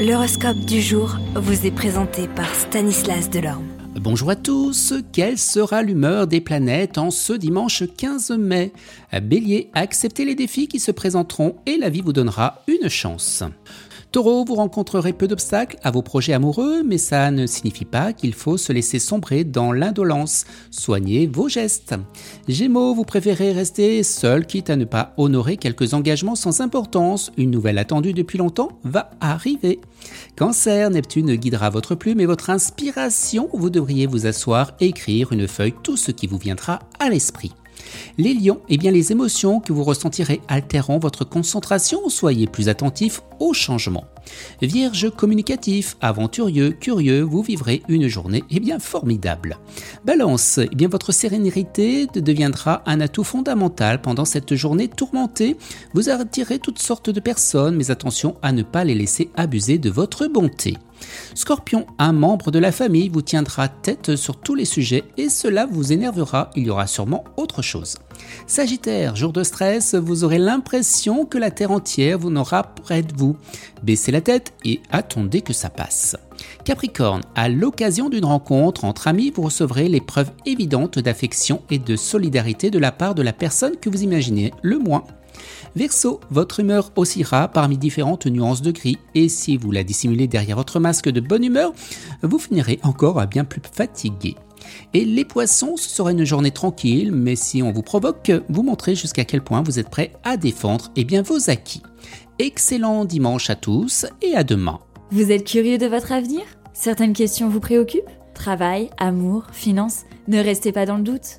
L'horoscope du jour vous est présenté par Stanislas Delorme. Bonjour à tous, quelle sera l'humeur des planètes en ce dimanche 15 mai? Bélier, acceptez les défis qui se présenteront et la vie vous donnera une chance. Taureau, vous rencontrerez peu d'obstacles à vos projets amoureux, mais ça ne signifie pas qu'il faut se laisser sombrer dans l'indolence. Soignez vos gestes. Gémeaux, vous préférez rester seul, quitte à ne pas honorer quelques engagements sans importance. Une nouvelle attendue depuis longtemps va arriver. Cancer, Neptune guidera votre plume et votre inspiration. Vous devriez vous asseoir écrire une feuille tout ce qui vous viendra à l'esprit. Les lions, eh bien les émotions que vous ressentirez altéreront votre concentration, soyez plus attentifs aux changements. Vierge communicatif, aventurieux, curieux, vous vivrez une journée eh bien formidable. Balance, eh bien votre sérénité deviendra un atout fondamental pendant cette journée tourmentée. Vous attirez toutes sortes de personnes, mais attention à ne pas les laisser abuser de votre bonté. Scorpion, un membre de la famille vous tiendra tête sur tous les sujets et cela vous énervera, il y aura sûrement autre chose. Sagittaire, jour de stress, vous aurez l'impression que la terre entière vous n'aura près de vous. Baissez la tête et attendez que ça passe. Capricorne, à l'occasion d'une rencontre entre amis, vous recevrez les preuves évidentes d'affection et de solidarité de la part de la personne que vous imaginez le moins. Verseau, votre humeur oscillera parmi différentes nuances de gris et si vous la dissimulez derrière votre masque de bonne humeur, vous finirez encore à bien plus fatigué. Et les poissons, ce sera une journée tranquille, mais si on vous provoque, vous montrez jusqu'à quel point vous êtes prêt à défendre eh bien, vos acquis. Excellent dimanche à tous et à demain. Vous êtes curieux de votre avenir? Certaines questions vous préoccupent? Travail, amour, finances? Ne restez pas dans le doute.